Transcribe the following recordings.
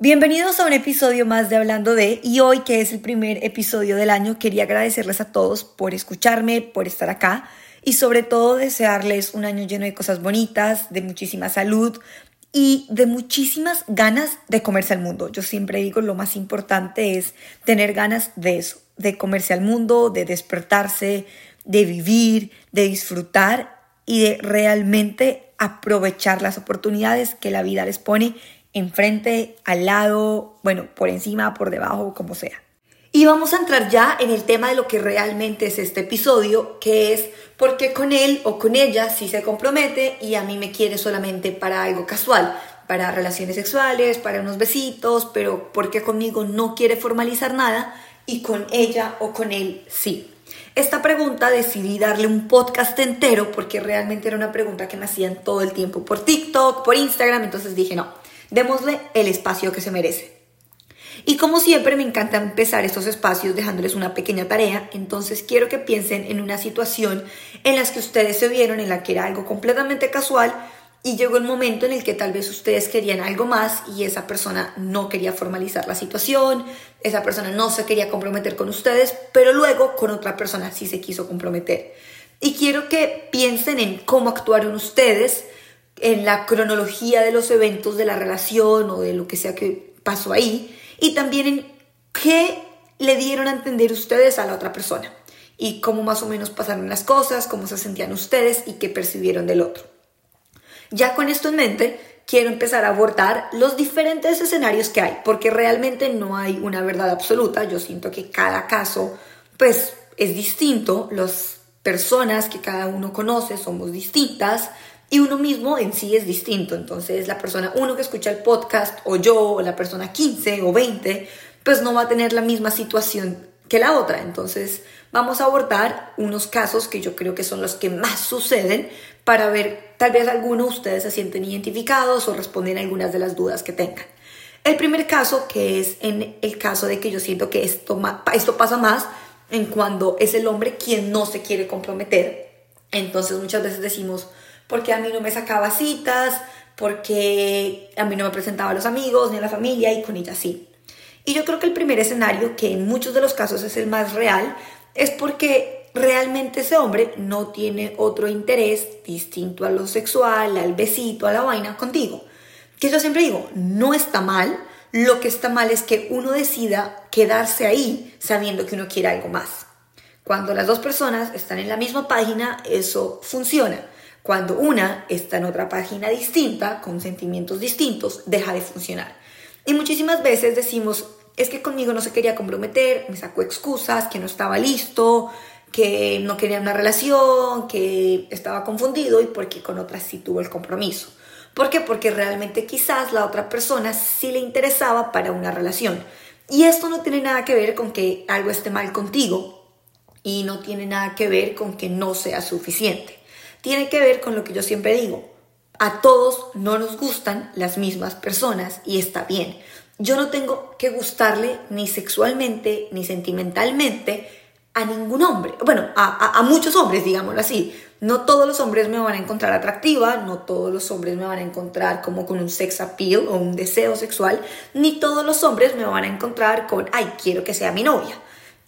Bienvenidos a un episodio más de Hablando de, y hoy que es el primer episodio del año, quería agradecerles a todos por escucharme, por estar acá y sobre todo desearles un año lleno de cosas bonitas, de muchísima salud y de muchísimas ganas de comerse al mundo. Yo siempre digo lo más importante es tener ganas de eso, de comerse al mundo, de despertarse, de vivir, de disfrutar y de realmente aprovechar las oportunidades que la vida les pone enfrente, al lado, bueno, por encima, por debajo, como sea. Y vamos a entrar ya en el tema de lo que realmente es este episodio, que es por qué con él o con ella sí se compromete y a mí me quiere solamente para algo casual, para relaciones sexuales, para unos besitos, pero por qué conmigo no quiere formalizar nada y con ella o con él sí. Esta pregunta decidí darle un podcast entero porque realmente era una pregunta que me hacían todo el tiempo por TikTok, por Instagram, entonces dije no, Démosle el espacio que se merece. Y como siempre me encanta empezar estos espacios dejándoles una pequeña tarea, entonces quiero que piensen en una situación en la que ustedes se vieron, en la que era algo completamente casual y llegó el momento en el que tal vez ustedes querían algo más y esa persona no quería formalizar la situación, esa persona no se quería comprometer con ustedes, pero luego con otra persona sí se quiso comprometer. Y quiero que piensen en cómo actuaron ustedes, en la cronología de los eventos de la relación o de lo que sea que pasó ahí y también en qué le dieron a entender ustedes a la otra persona y cómo más o menos pasaron las cosas, cómo se sentían ustedes y qué percibieron del otro. Ya con esto en mente, quiero empezar a abordar los diferentes escenarios que hay, porque realmente no hay una verdad absoluta. Yo siento que cada caso, pues, es distinto. Las personas que cada uno conoce somos distintas. Y uno mismo en sí es distinto. Entonces, la persona uno que escucha el podcast, o yo, o la persona 15 o 20, pues no va a tener la misma situación que la otra. Entonces, vamos a abordar unos casos que yo creo que son los que más suceden para ver, tal vez algunos de ustedes se sienten identificados o responden algunas de las dudas que tengan. El primer caso, que es en el caso de que yo siento que esto, esto pasa más en cuando es el hombre quien no se quiere comprometer. Entonces, muchas veces decimos, porque a mí no me sacaba citas, porque a mí no me presentaba a los amigos ni a la familia y con ella sí. Y yo creo que el primer escenario, que en muchos de los casos es el más real, es porque realmente ese hombre no tiene otro interés distinto a lo sexual, al besito, a la vaina contigo. Que yo siempre digo, no está mal, lo que está mal es que uno decida quedarse ahí sabiendo que uno quiere algo más. Cuando las dos personas están en la misma página, eso funciona. Cuando una está en otra página distinta, con sentimientos distintos, deja de funcionar. Y muchísimas veces decimos, es que conmigo no se quería comprometer, me sacó excusas, que no estaba listo, que no quería una relación, que estaba confundido y porque con otras sí tuvo el compromiso. ¿Por qué? Porque realmente quizás la otra persona sí le interesaba para una relación. Y esto no tiene nada que ver con que algo esté mal contigo y no tiene nada que ver con que no sea suficiente tiene que ver con lo que yo siempre digo. A todos no nos gustan las mismas personas y está bien. Yo no tengo que gustarle ni sexualmente ni sentimentalmente a ningún hombre. Bueno, a, muchos hombres, digámoslo así. No todos los hombres me van a encontrar atractiva, no todos los hombres me van a encontrar como con un sex appeal o un deseo sexual, ni todos los hombres me van a encontrar con, ay, quiero que sea mi novia.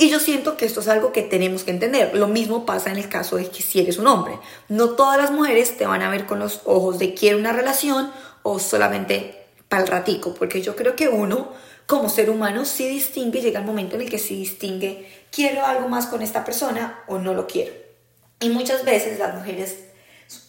Y yo siento que esto es algo que tenemos que entender. Lo mismo pasa en el caso de que si eres un hombre. No todas las mujeres te van a ver con los ojos de quiero una relación o solamente para el ratico, porque yo creo que uno como ser humano sí distingue, llega el momento en el que sí distingue quiero algo más con esta persona o no lo quiero. Y muchas veces las mujeres,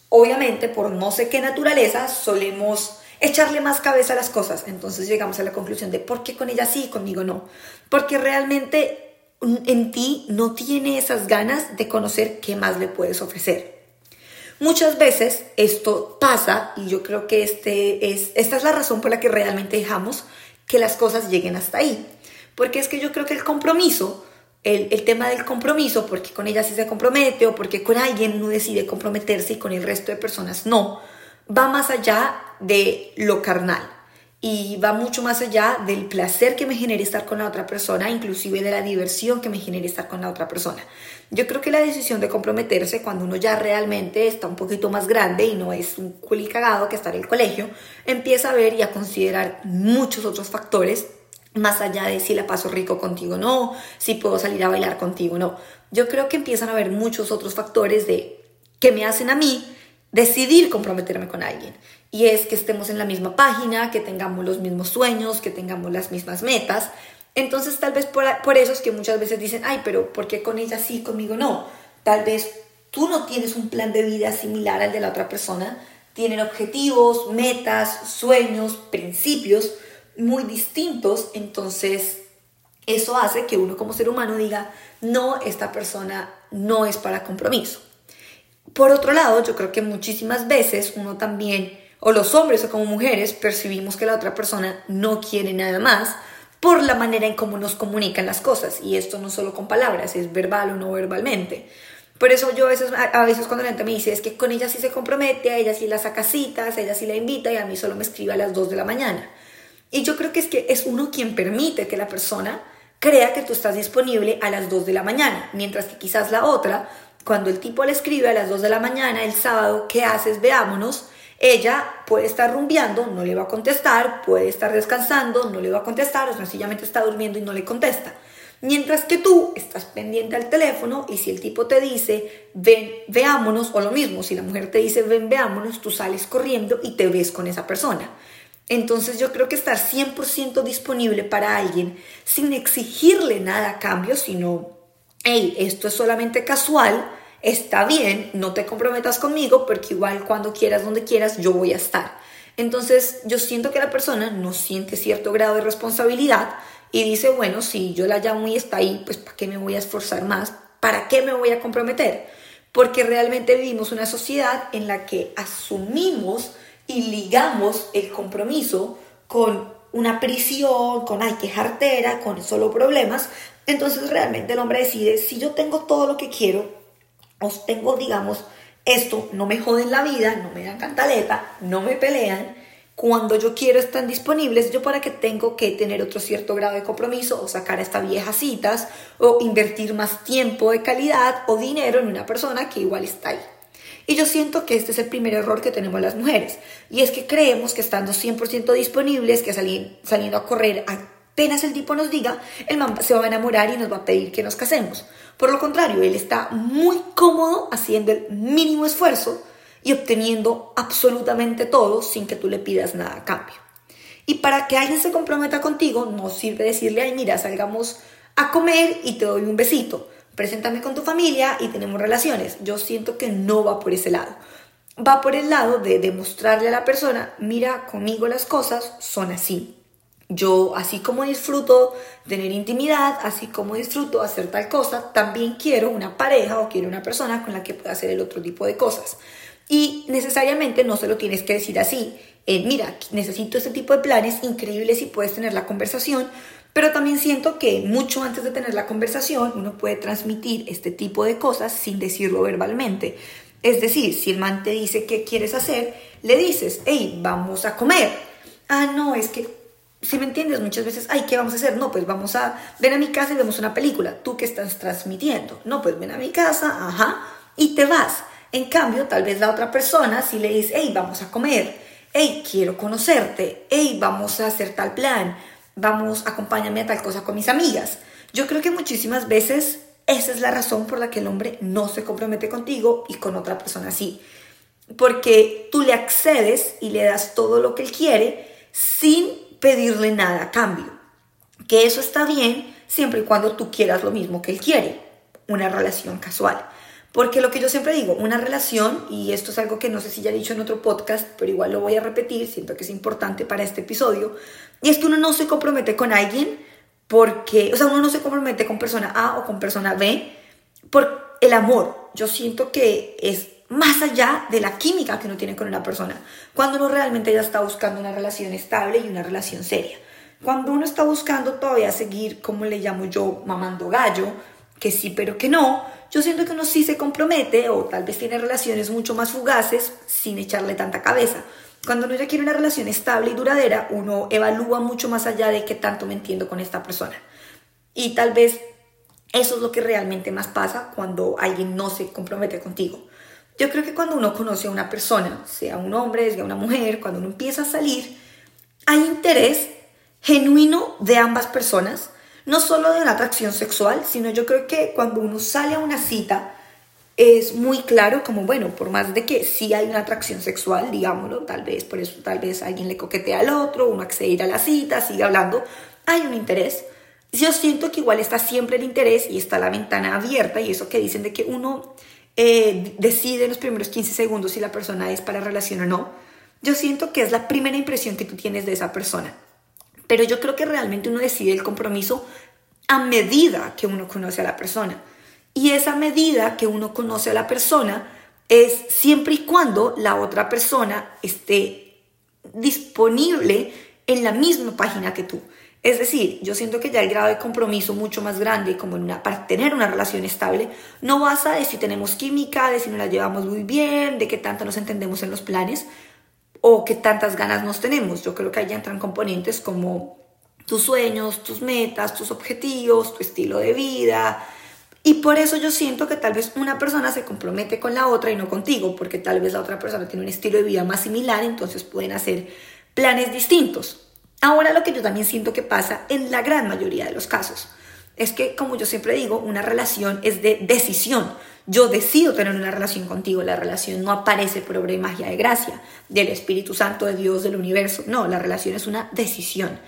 obviamente por no sé qué naturaleza, solemos echarle más cabeza a las cosas. Entonces llegamos a la conclusión de por qué con ella sí y conmigo no. Porque realmente en ti no tiene esas ganas de conocer qué más le puedes ofrecer. Muchas veces esto pasa y yo creo que este es, esta es la razón por la que realmente dejamos que las cosas lleguen hasta ahí. Porque es que yo creo que el compromiso, el, el tema del compromiso, porque con ella sí se compromete o porque con alguien uno decide comprometerse y con el resto de personas no, va más allá de lo carnal. Y va mucho más allá del placer que me genere estar con la otra persona, inclusive de la diversión que me genere estar con la otra persona. Yo creo que la decisión de comprometerse cuando uno ya realmente está un poquito más grande y no es un culi cagado que está en el colegio, empieza a ver y a considerar muchos otros factores más allá de si la paso rico contigo o no, si puedo salir a bailar contigo o no. Yo creo que empiezan a haber muchos otros factores de que me hacen a mí decidir comprometerme con alguien. Y es que estemos en la misma página, que tengamos los mismos sueños, que tengamos las mismas metas. Entonces tal vez por, por eso es que muchas veces dicen, ay, pero ¿por qué con ella sí, conmigo no? Tal vez tú no tienes un plan de vida similar al de la otra persona. Tienen objetivos, metas, sueños, principios muy distintos. Entonces eso hace que uno como ser humano diga, no, esta persona no es para compromiso. Por otro lado, yo creo que muchísimas veces uno también o los hombres o como mujeres percibimos que la otra persona no quiere nada más por la manera en cómo nos comunican las cosas. Y esto no solo con palabras, es verbal o no verbalmente. Por eso yo a veces, a veces cuando la gente me dice es que con ella sí se compromete, a ella sí la saca citas, a ella sí la invita y a mí solo me escribe a las 2 de la mañana. Y yo creo que es que es uno quien permite que la persona crea que tú estás disponible a las 2 de la mañana, mientras que quizás la otra, cuando el tipo le escribe a las 2 de la mañana el sábado, ¿qué haces? Veámonos ella puede estar rumbeando, no le va a contestar, puede estar descansando, no le va a contestar, o sencillamente está durmiendo y no le contesta. Mientras que tú estás pendiente al teléfono y si el tipo te dice, ven, veámonos, o lo mismo, si la mujer te dice, ven, veámonos, tú sales corriendo y te ves con esa persona. Entonces yo creo que estar 100% disponible para alguien sin exigirle nada a cambio, sino, hey, esto es solamente casual, está bien, no te comprometas conmigo porque igual cuando quieras, donde quieras, yo voy a estar. Entonces yo siento que la persona no siente cierto grado de responsabilidad y dice, bueno, si yo la llamo y está ahí, pues ¿para qué me voy a esforzar más? ¿Para qué me voy a comprometer? Porque realmente vivimos una sociedad en la que asumimos y ligamos el compromiso con una prisión, con ay, qué jartera, con solo problemas. Entonces realmente el hombre decide, si yo tengo todo lo que quiero, os tengo, digamos, esto, no me joden la vida, no me dan cantaleta, no me pelean. Cuando yo quiero están disponibles, yo para qué tengo que tener otro cierto grado de compromiso o sacar estas viejas citas o invertir más tiempo de calidad o dinero en una persona que igual está ahí. Y yo siento que este es el primer error que tenemos las mujeres. Y es que creemos que estando 100% disponibles, que saliendo a correr apenas el tipo nos diga, el man se va a enamorar y nos va a pedir que nos casemos. Por lo contrario, él está muy cómodo haciendo el mínimo esfuerzo y obteniendo absolutamente todo sin que tú le pidas nada a cambio. Y para que alguien se comprometa contigo, no sirve decirle, ay, mira, salgamos a comer y te doy un besito. Preséntame con tu familia y tenemos relaciones. Yo siento que no va por ese lado. Va por el lado de demostrarle a la persona, mira, conmigo las cosas son así. Yo, así como disfruto tener intimidad, así como disfruto hacer tal cosa, también quiero una pareja o quiero una persona con la que pueda hacer el otro tipo de cosas. Y necesariamente no se lo tienes que decir así. Eh, mira, necesito este tipo de planes, increíbles si puedes tener la conversación, pero también siento que mucho antes de tener la conversación uno puede transmitir este tipo de cosas sin decirlo verbalmente. Es decir, si el man te dice qué quieres hacer, le dices, hey, vamos a comer. Ah, no, es que si me entiendes, muchas veces, ay, ¿qué vamos a hacer? No, pues vamos a, ven a mi casa y vemos una película. ¿Tú qué estás transmitiendo? No, pues ven a mi casa, ajá, y te vas. En cambio, tal vez la otra persona si le dice, hey, vamos a comer, hey, quiero conocerte, hey, vamos a hacer tal plan, vamos, acompáñame a tal cosa con mis amigas. Yo creo que muchísimas veces esa es la razón por la que el hombre no se compromete contigo y con otra persona sí. Porque tú le accedes y le das todo lo que él quiere sin pedirle nada a cambio. Que eso está bien siempre y cuando tú quieras lo mismo que él quiere, una relación casual. Porque lo que yo siempre digo, una relación, y esto es algo que no sé si ya he dicho en otro podcast, pero igual lo voy a repetir, siento que es importante para este episodio, y es que uno no se compromete con alguien porque, o sea, uno no se compromete con persona A o con persona B por el amor. Yo siento que es más allá de la química que uno tiene con una persona, cuando uno realmente ya está buscando una relación estable y una relación seria. Cuando uno está buscando todavía seguir, como le llamo yo, mamando gallo, que sí pero que no, yo siento que uno sí se compromete o tal vez tiene relaciones mucho más fugaces sin echarle tanta cabeza. Cuando uno ya quiere una relación estable y duradera, uno evalúa mucho más allá de qué tanto me entiendo con esta persona. Y tal vez eso es lo que realmente más pasa cuando alguien no se compromete contigo. Yo creo que cuando uno conoce a una persona, sea un hombre, sea una mujer, cuando uno empieza a salir, hay interés genuino de ambas personas, no solo de la atracción sexual, sino yo creo que cuando uno sale a una cita, es muy claro como, bueno, por más de que sí hay una atracción sexual, digámoslo, tal vez por eso tal vez alguien le coquetea al otro, uno accede a la cita, sigue hablando, hay un interés. Yo siento que igual está siempre el interés y está la ventana abierta y eso que dicen de que uno eh, decide en los primeros 15 segundos si la persona es para relación o no. Yo siento que es la primera impresión que tú tienes de esa persona. Pero yo creo que realmente uno decide el compromiso a medida que uno conoce a la persona. Y esa medida que uno conoce a la persona es siempre y cuando la otra persona esté disponible en la misma página que tú. Es decir, yo siento que ya el grado de compromiso mucho más grande como para tener una relación estable no basa de si tenemos química, de si nos la llevamos muy bien, de qué tanto nos entendemos en los planes o qué tantas ganas nos tenemos. Yo creo que ahí entran componentes como tus sueños, tus metas, tus objetivos, tu estilo de vida, y por eso yo siento que tal vez una persona se compromete con la otra y no contigo, porque tal vez la otra persona tiene un estilo de vida más similar, entonces pueden hacer planes distintos. Ahora lo que yo también siento que pasa en la gran mayoría de los casos es que, como yo siempre digo, una relación es de decisión. Yo decido tener una relación contigo, la relación no aparece por obra y magia de gracia, del Espíritu Santo de Dios, del universo, no, la relación es una decisión.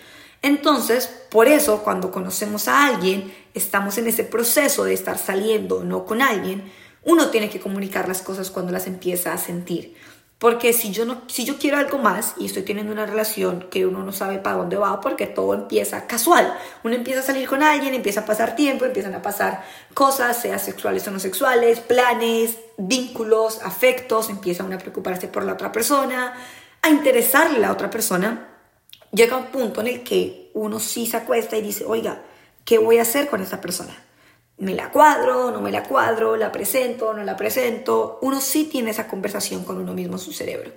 Entonces, por eso, cuando conocemos a alguien, estamos en ese proceso de estar saliendo o no con alguien, uno tiene que comunicar las cosas cuando las empieza a sentir. Porque si yo, no, si yo quiero algo más y estoy teniendo una relación que uno no sabe para dónde va, porque todo empieza casual. Uno empieza a salir con alguien, empieza a pasar tiempo, empiezan a pasar cosas, sea sexuales o no sexuales, planes, vínculos, afectos, empieza uno a preocuparse por la otra persona, a interesarle a la otra persona llega un punto en el que uno sí se acuesta y dice, oiga, ¿qué voy a hacer con esta persona? ¿Me la cuadro? ¿No me la cuadro? ¿La presento? ¿No la presento? Uno sí tiene esa conversación con uno mismo en su cerebro.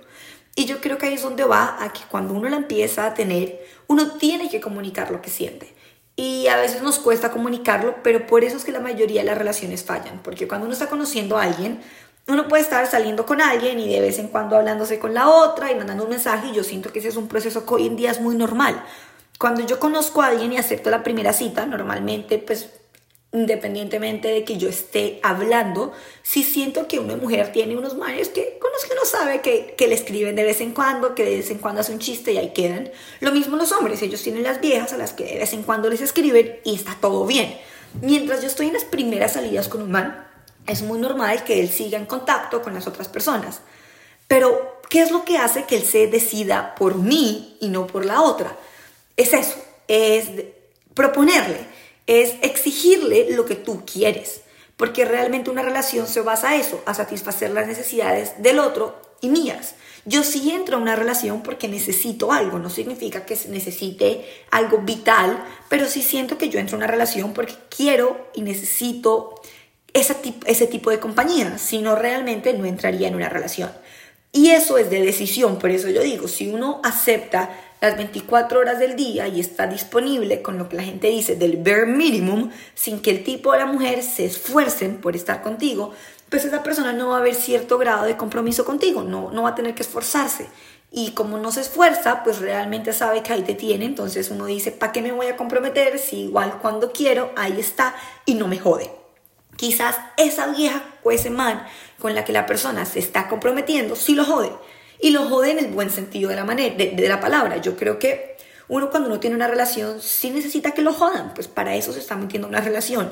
Y yo creo que ahí es donde va a que cuando uno la empieza a tener, uno tiene que comunicar lo que siente. Y a veces nos cuesta comunicarlo, pero por eso es que la mayoría de las relaciones fallan. Porque cuando uno está conociendo a alguien, uno puede estar saliendo con alguien y de vez en cuando hablándose con la otra y mandando un mensaje y yo siento que ese es un proceso que hoy en día es muy normal. Cuando yo conozco a alguien y acepto la primera cita, normalmente pues independientemente de que yo esté hablando, sí siento que una mujer tiene unos manes que con los que no sabe que, que le escriben de vez en cuando, que de vez en cuando hace un chiste y ahí quedan. Lo mismo los hombres, ellos tienen las viejas a las que de vez en cuando les escriben y está todo bien. Mientras yo estoy en las primeras salidas con un man, es muy normal que él siga en contacto con las otras personas. Pero, ¿qué es lo que hace que él se decida por mí y no por la otra? Es eso, es proponerle, es exigirle lo que tú quieres. Porque realmente una relación se basa a eso, a satisfacer las necesidades del otro y mías. Yo sí entro a una relación porque necesito algo, no significa que necesite algo vital, pero sí siento que yo entro a una relación porque quiero y necesito ese tipo de compañía, si no realmente no entraría en una relación. Y eso es de decisión, por eso yo digo, si uno acepta las 24 horas del día y está disponible con lo que la gente dice del bare minimum, sin que el tipo o la mujer se esfuercen por estar contigo, pues esa persona no va a haber cierto grado de compromiso contigo, no, no va a tener que esforzarse. Y como no se esfuerza, pues realmente sabe que ahí te tiene, entonces uno dice, ¿para qué me voy a comprometer si igual cuando quiero, ahí está y no me jode? Quizás esa vieja o ese man con la que la persona se está comprometiendo sí lo jode. Y lo jode en el buen sentido de la, manera, de, la palabra. Yo creo que uno cuando uno tiene una relación sí necesita que lo jodan, pues para eso se está metiendo una relación.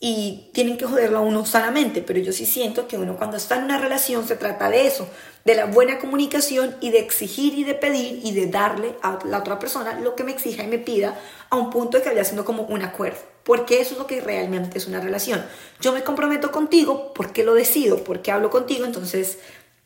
Y tienen que joderlo a uno sanamente, pero yo sí siento que uno cuando está en una relación se trata de eso, de la buena comunicación y de exigir y de pedir y de darle a la otra persona lo que me exija y me pida a un punto de que vaya siendo como un acuerdo porque eso es lo que realmente es una relación. Yo me comprometo contigo porque lo decido, porque hablo contigo, entonces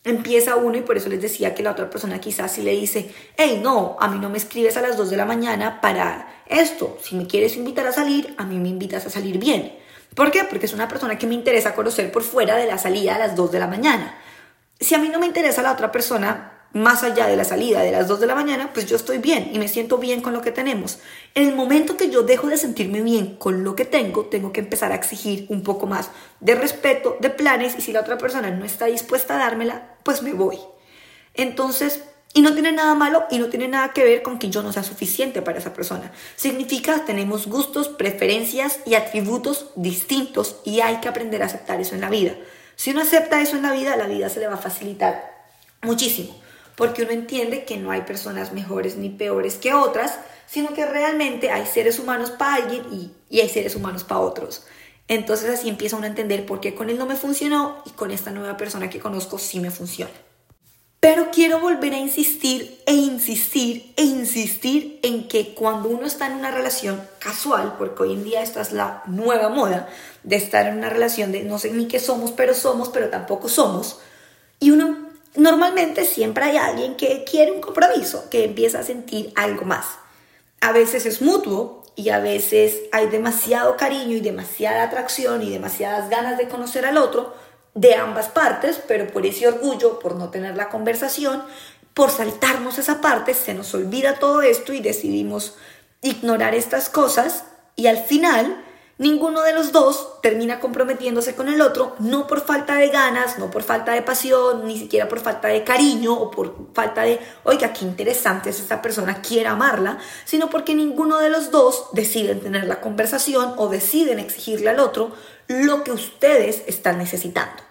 empieza uno y por eso les decía que la otra persona quizás si le dice, hey, no, a mí no me escribes a las 2 de la mañana para esto, si me quieres invitar a salir, a mí me invitas a salir bien. ¿Por qué? Porque es una persona que me interesa conocer por fuera de la salida a las 2 de la mañana. Si a mí no me interesa la otra persona, más allá de la salida de las 2 de la mañana, pues yo estoy bien y me siento bien con lo que tenemos. En el momento que yo dejo de sentirme bien con lo que tengo, tengo que empezar a exigir un poco más de respeto, de planes y si la otra persona no está dispuesta a dármela, pues me voy. Entonces, y no tiene nada malo y no tiene nada que ver con que yo no sea suficiente para esa persona. Significa tenemos gustos, preferencias y atributos distintos y hay que aprender a aceptar eso en la vida. Si uno acepta eso en la vida, la vida se le va a facilitar muchísimo, porque uno entiende que no hay personas mejores ni peores que otras, sino que realmente hay seres humanos para alguien y, hay seres humanos para otros. Entonces así empieza uno a entender por qué con él no me funcionó y con esta nueva persona que conozco sí me funciona. Pero quiero volver a insistir e insistir e insistir en que cuando uno está en una relación casual, porque hoy en día esta es la nueva moda de estar en una relación de no sé ni qué somos, pero somos, pero tampoco somos, y uno normalmente siempre hay alguien que quiere un compromiso, que empieza a sentir algo más. A veces es mutuo y a veces hay demasiado cariño y demasiada atracción y demasiadas ganas de conocer al otro, de ambas partes, pero por ese orgullo, por no tener la conversación, por saltarnos esa parte, se nos olvida todo esto y decidimos ignorar estas cosas y al final ninguno de los dos termina comprometiéndose con el otro, no por falta de ganas, no por falta de pasión, ni siquiera por falta de cariño o por falta de, oiga, qué interesante es esta persona, quiere amarla, sino porque ninguno de los dos deciden tener la conversación o deciden exigirle al otro lo que ustedes están necesitando.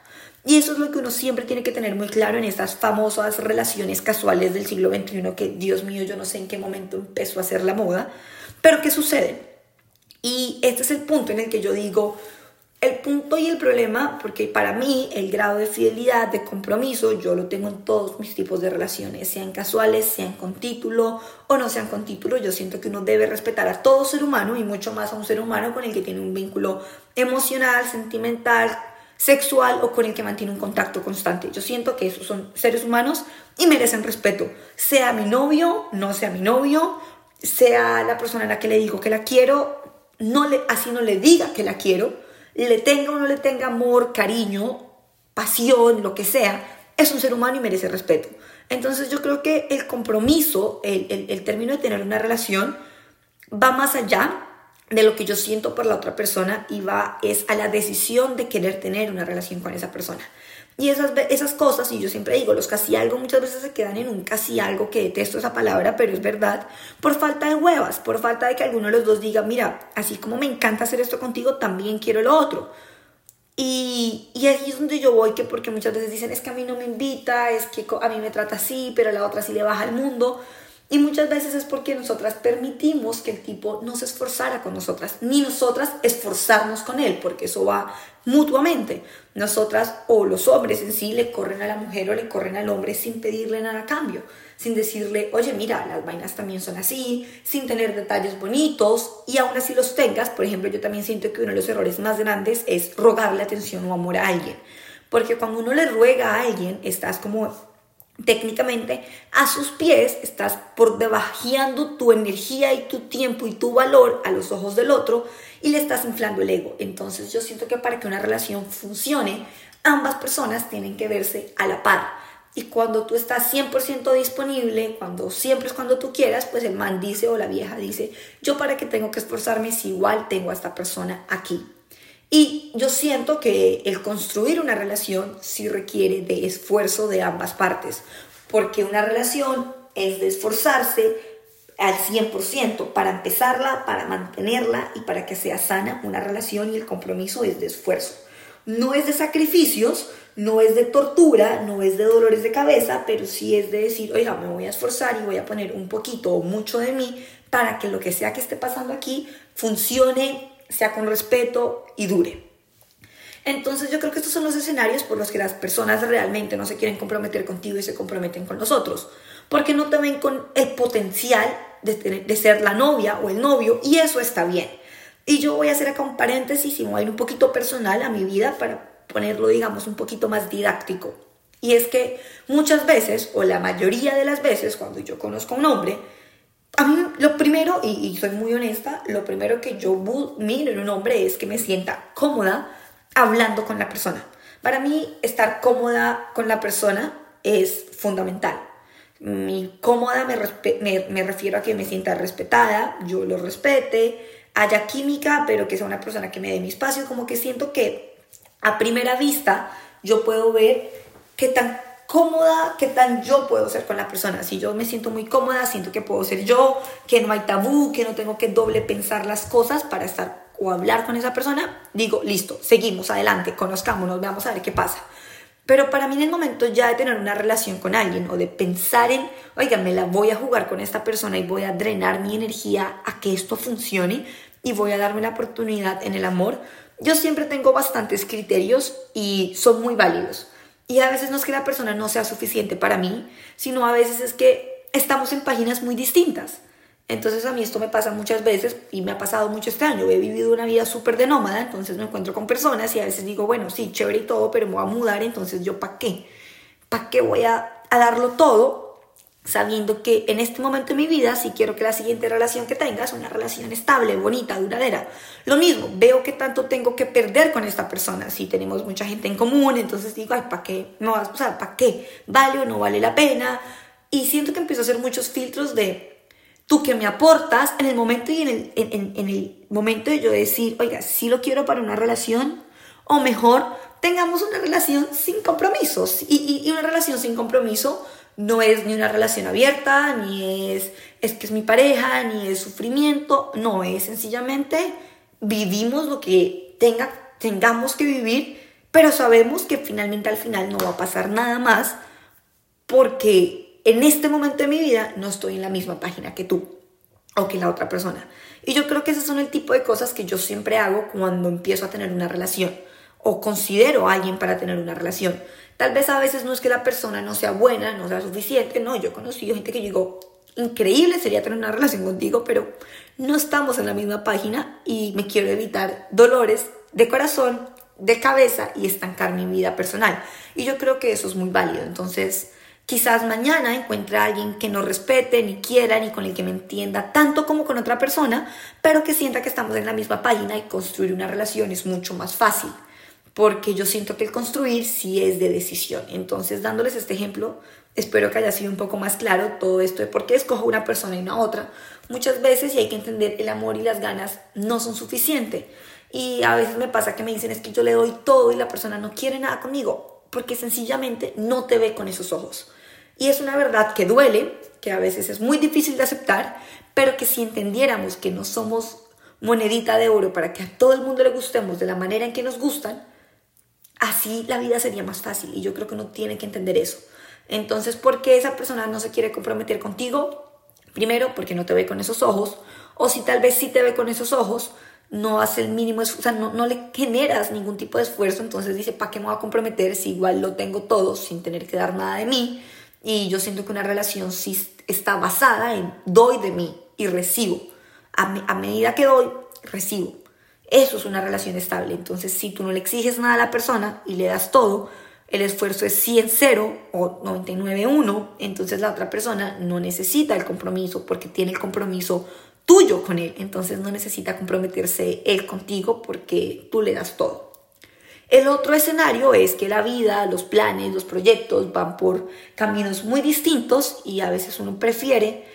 Y eso es lo que uno siempre tiene que tener muy claro en estas famosas relaciones casuales del siglo XXI que, Dios mío, yo no sé en qué momento empezó a ser la moda, pero que suceden. Y este es el punto en el que yo digo, el punto y el problema, porque para mí el grado de fidelidad, de compromiso, yo lo tengo en todos mis tipos de relaciones, sean casuales, sean con título o no sean con título, yo siento que uno debe respetar a todo ser humano y mucho más a un ser humano con el que tiene un vínculo emocional, sentimental, sexual o con el que mantiene un contacto constante. Yo siento que esos son seres humanos y merecen respeto, sea mi novio, no sea mi novio, sea la persona a la que le digo que la quiero, no le, así no le diga que la quiero, le tenga o no le tenga amor, cariño, pasión, lo que sea, es un ser humano y merece respeto. Entonces yo creo que el compromiso, el, el, el término de tener una relación, va más allá de lo que yo siento por la otra persona y va es a la decisión de querer tener una relación con esa persona. Y esas, esas cosas, y yo siempre digo, los casi algo muchas veces se quedan en un casi algo, que detesto esa palabra, pero es verdad, por falta de huevas, por falta de que alguno de los dos diga, mira, así como me encanta hacer esto contigo, también quiero lo otro. Y, y ahí es donde yo voy, que porque muchas veces dicen, es que a mí no me invita, es que a mí me trata así, pero a la otra sí le baja el mundo. Y muchas veces es porque nosotras permitimos que el tipo no se esforzara con nosotras, ni nosotras esforzarnos con él, porque eso va mutuamente. Nosotras o los hombres en sí le corren a la mujer o le corren al hombre sin pedirle nada a cambio, sin decirle, oye, mira, las vainas también son así, sin tener detalles bonitos y aún así los tengas. Por ejemplo, yo también siento que uno de los errores más grandes es rogarle atención o amor a alguien. Porque cuando uno le ruega a alguien, estás como técnicamente a sus pies estás por debajeando tu energía y tu tiempo y tu valor a los ojos del otro y le estás inflando el ego. Entonces yo siento que para que una relación funcione, ambas personas tienen que verse a la par. Y cuando tú estás 100% disponible, cuando siempre es cuando tú quieras, pues el man dice o la vieja dice, yo para qué tengo que esforzarme si igual tengo a esta persona aquí. Y yo siento que el construir una relación sí requiere de esfuerzo de ambas partes, porque una relación es de esforzarse al 100% para empezarla, para mantenerla y para que sea sana una relación y el compromiso es de esfuerzo. No es de sacrificios, no es de tortura, no es de dolores de cabeza, pero sí es de decir, oiga, me voy a esforzar y voy a poner un poquito o mucho de mí para que lo que sea que esté pasando aquí funcione sea con respeto y dure. Entonces yo creo que estos son los escenarios por los que las personas realmente no se quieren comprometer contigo y se comprometen con nosotros, porque no te ven con el potencial de, ser la novia o el novio y eso está bien. Y yo voy a hacer acá un paréntesis y voy a ir un poquito personal a mi vida para ponerlo, digamos, un poquito más didáctico. Y es que muchas veces, o la mayoría de las veces, cuando yo conozco a un hombre, a mí lo primero, y, soy muy honesta, lo primero que yo miro en un hombre es que me sienta cómoda hablando con la persona. Para mí estar cómoda con la persona es fundamental. Mi cómoda me, me, refiero a que me sienta respetada, yo lo respete, haya química, pero que sea una persona que me dé mi espacio, como que siento que a primera vista yo puedo ver qué tan cómoda, qué tan yo puedo ser con la persona. Si yo me siento muy cómoda, siento que puedo ser yo, que no hay tabú, que no tengo que doble pensar las cosas para estar o hablar con esa persona, digo, listo, seguimos adelante, conozcámonos, veamos a ver qué pasa. Pero para mí en el momento ya de tener una relación con alguien o de pensar en, oiga, me la voy a jugar con esta persona y voy a drenar mi energía a que esto funcione y voy a darme la oportunidad en el amor, yo siempre tengo bastantes criterios y son muy válidos. Y a veces no es que la persona no sea suficiente para mí, sino a veces es que estamos en páginas muy distintas. Entonces a mí esto me pasa muchas veces y me ha pasado mucho este año. He vivido una vida súper de nómada, entonces me encuentro con personas y a veces digo, bueno, sí, chévere y todo, pero me voy a mudar, entonces yo ¿para qué? ¿Para qué voy a, darlo todo sabiendo que en este momento de mi vida, si quiero que la siguiente relación que tenga sea una relación estable, bonita, duradera. Lo mismo, veo que tanto tengo que perder con esta persona. Si tenemos mucha gente en común, entonces digo, ay, ¿para qué? No, o sea, ¿para qué? ¿Vale o no vale la pena? Y siento que empiezo a hacer muchos filtros de tú que me aportas en el momento y en el, en, el momento de yo decir, oiga, si lo quiero para una relación, o mejor, tengamos una relación sin compromisos. Y, y, una relación sin compromiso no es ni una relación abierta, ni es, es que es mi pareja, ni es sufrimiento, no, es sencillamente vivimos lo que tenga, tengamos que vivir, pero sabemos que finalmente al final no va a pasar nada más porque en este momento de mi vida no estoy en la misma página que tú o que la otra persona. Y yo creo que esos son el tipo de cosas que yo siempre hago cuando empiezo a tener una relación o considero a alguien para tener una relación. Tal vez a veces no es que la persona no sea buena, no sea suficiente, no, yo he conocido gente que digo, increíble sería tener una relación contigo, pero no estamos en la misma página y me quiero evitar dolores de corazón, de cabeza y estancar mi vida personal. Y yo creo que eso es muy válido. Entonces, Quizás mañana encuentre a alguien que no respete, ni quiera, ni con el que me entienda tanto como con otra persona, pero que sienta que estamos en la misma página y construir una relación es mucho más fácil, porque yo siento que el construir sí es de decisión. Entonces, dándoles este ejemplo, espero que haya sido un poco más claro todo esto de por qué escojo una persona y una otra. Muchas veces, y hay que entender, el amor y las ganas no son suficientes. Y a veces me pasa que me dicen es que yo le doy todo y la persona no quiere nada conmigo, porque sencillamente no te ve con esos ojos. Y es una verdad que duele, que a veces es muy difícil de aceptar, pero que si entendiéramos que no somos monedita de oro para que a todo el mundo le gustemos de la manera en que nos gustan, así la vida sería más fácil. Y yo creo que uno tiene que entender eso. Entonces, ¿por qué esa persona no se quiere comprometer contigo? Primero, porque no te ve con esos ojos. O si tal vez sí te ve con esos ojos, no hace el mínimo esfuerzo, no, no, le generas ningún tipo de esfuerzo, entonces dice, ¿para qué me voy a comprometer si igual lo tengo todo sin tener que dar nada de mí? Y yo siento que una relación sí está basada en doy de mí y recibo. A, medida que doy, recibo. Eso es una relación estable. Entonces, si tú no le exiges nada a la persona y le das todo, el esfuerzo es 100-0 o 99-1, entonces la otra persona no necesita el compromiso porque tiene el compromiso tuyo con él. Entonces no necesita comprometerse él contigo porque tú le das todo. El otro escenario es que la vida, los planes, los proyectos van por caminos muy distintos y a veces uno prefiere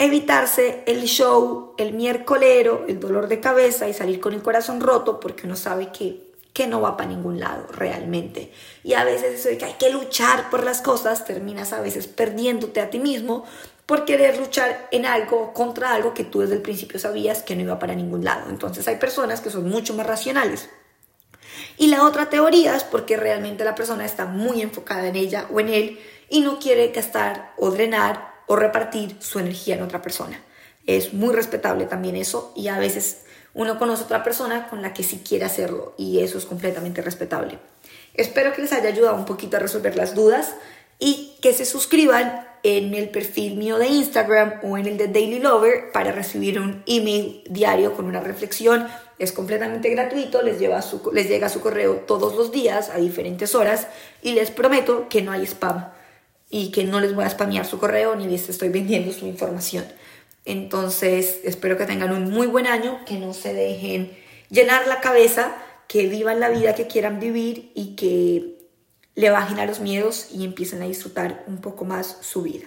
evitarse el show, el miércolero, el dolor de cabeza y salir con el corazón roto porque uno sabe que, que no va para ningún lado realmente. Y a veces eso de que hay que luchar por las cosas, terminas a veces perdiéndote a ti mismo por querer luchar en algo contra algo que tú desde el principio sabías que no iba para ningún lado. Entonces hay personas que son mucho más racionales y la otra teoría es porque realmente la persona está muy enfocada en ella o en él y no quiere gastar o drenar o repartir su energía en otra persona. Es muy respetable también eso y a veces uno conoce a otra persona con la que sí quiere hacerlo y eso es completamente respetable. Espero que les haya ayudado un poquito a resolver las dudas y que se suscriban en el perfil mío de Instagram o en el de Daily Lover para recibir un email diario con una reflexión es completamente gratuito, les, lleva les llega su correo todos los días a diferentes horas y les prometo que no hay spam y que no les voy a spamear su correo ni les estoy vendiendo su información. Entonces, espero que tengan un muy buen año, que no se dejen llenar la cabeza, que vivan la vida que quieran vivir y que le bajen a los miedos y empiecen a disfrutar un poco más su vida.